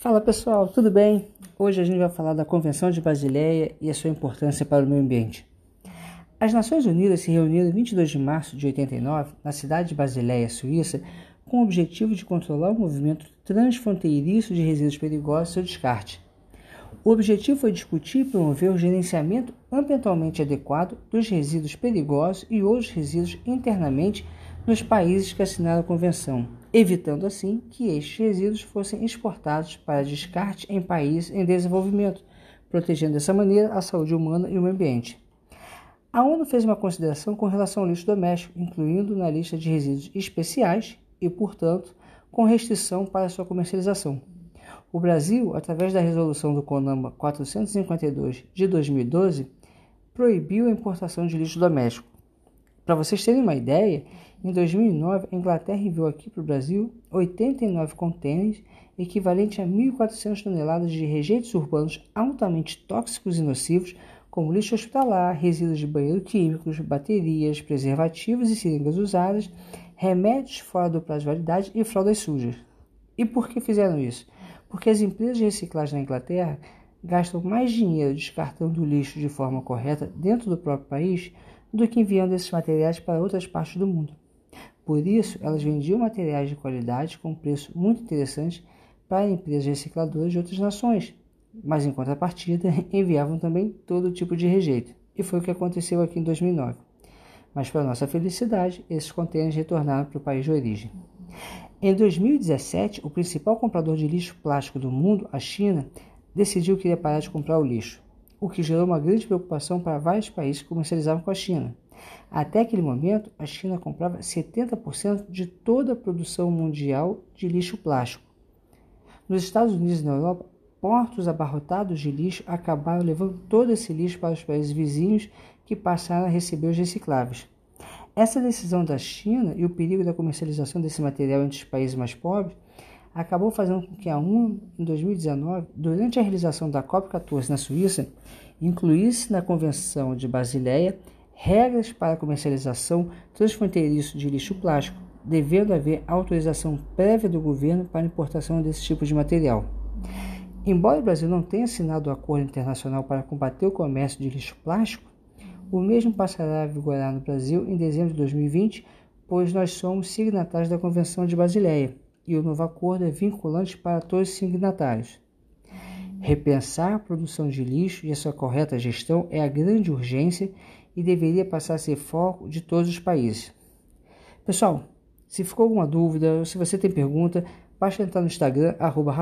Fala pessoal, tudo bem? Hoje a gente vai falar da Convenção de Basileia e a sua importância para o meio ambiente. As Nações Unidas se reuniram em 22 de março de 89 na cidade de Basileia, Suíça, com o objetivo de controlar o movimento transfronteiriço de resíduos perigosos e seu descarte. O objetivo foi discutir e promover o gerenciamento ambientalmente adequado dos resíduos perigosos e outros resíduos internamente nos países que assinaram a convenção, evitando assim que estes resíduos fossem exportados para descarte em países em desenvolvimento, protegendo dessa maneira a saúde humana e o meio ambiente. A ONU fez uma consideração com relação ao lixo doméstico, incluindo na lista de resíduos especiais e, portanto, com restrição para sua comercialização. O Brasil, através da resolução do CONAMA 452 de 2012, proibiu a importação de lixo doméstico. Para vocês terem uma ideia, em 2009, a Inglaterra enviou aqui para o Brasil 89 contêineres, equivalente a 1.400 toneladas de rejeitos urbanos altamente tóxicos e nocivos, como lixo hospitalar, resíduos de banheiro químicos, baterias, preservativos e seringas usadas, remédios fora do prazo de validade e fraldas sujas. E por que fizeram isso? Porque as empresas de reciclagem na Inglaterra gastam mais dinheiro descartando o lixo de forma correta dentro do próprio país do que enviando esses materiais para outras partes do mundo. Por isso, elas vendiam materiais de qualidade com preço muito interessante para empresas recicladoras de outras nações, mas em contrapartida enviavam também todo tipo de rejeito. E foi o que aconteceu aqui em 2009. Mas, para nossa felicidade, esses contêineres retornaram para o país de origem. Em 2017, o principal comprador de lixo plástico do mundo, a China, decidiu que iria parar de comprar o lixo, o que gerou uma grande preocupação para vários países que comercializavam com a China. Até aquele momento, a China comprava 70% de toda a produção mundial de lixo plástico. Nos Estados Unidos e na Europa, portos abarrotados de lixo acabaram levando todo esse lixo para os países vizinhos que passaram a receber os recicláveis. Essa decisão da China e o perigo da comercialização desse material entre os países mais pobres acabou fazendo com que a ONU, em 2019, durante a realização da COP14 na Suíça, incluísse na Convenção de Basileia regras para a comercialização transfronteiriço de lixo plástico, devendo haver autorização prévia do governo para importação desse tipo de material. Embora o Brasil não tenha assinado o acordo internacional para combater o comércio de lixo plástico, o mesmo passará a vigorar no Brasil em dezembro de 2020, pois nós somos signatários da Convenção de Basileia e o novo acordo é vinculante para todos os signatários. Repensar a produção de lixo e a sua correta gestão é a grande urgência e deveria passar a ser foco de todos os países. Pessoal, se ficou alguma dúvida ou se você tem pergunta, basta entrar no Instagram, arroba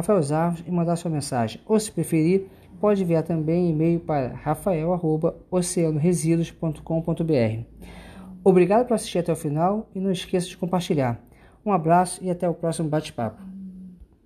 e mandar sua mensagem. Ou se preferir, pode enviar também e-mail para rafael.oceanoresíduos.com.br. Obrigado por assistir até o final e não esqueça de compartilhar. Um abraço e até o próximo bate-papo.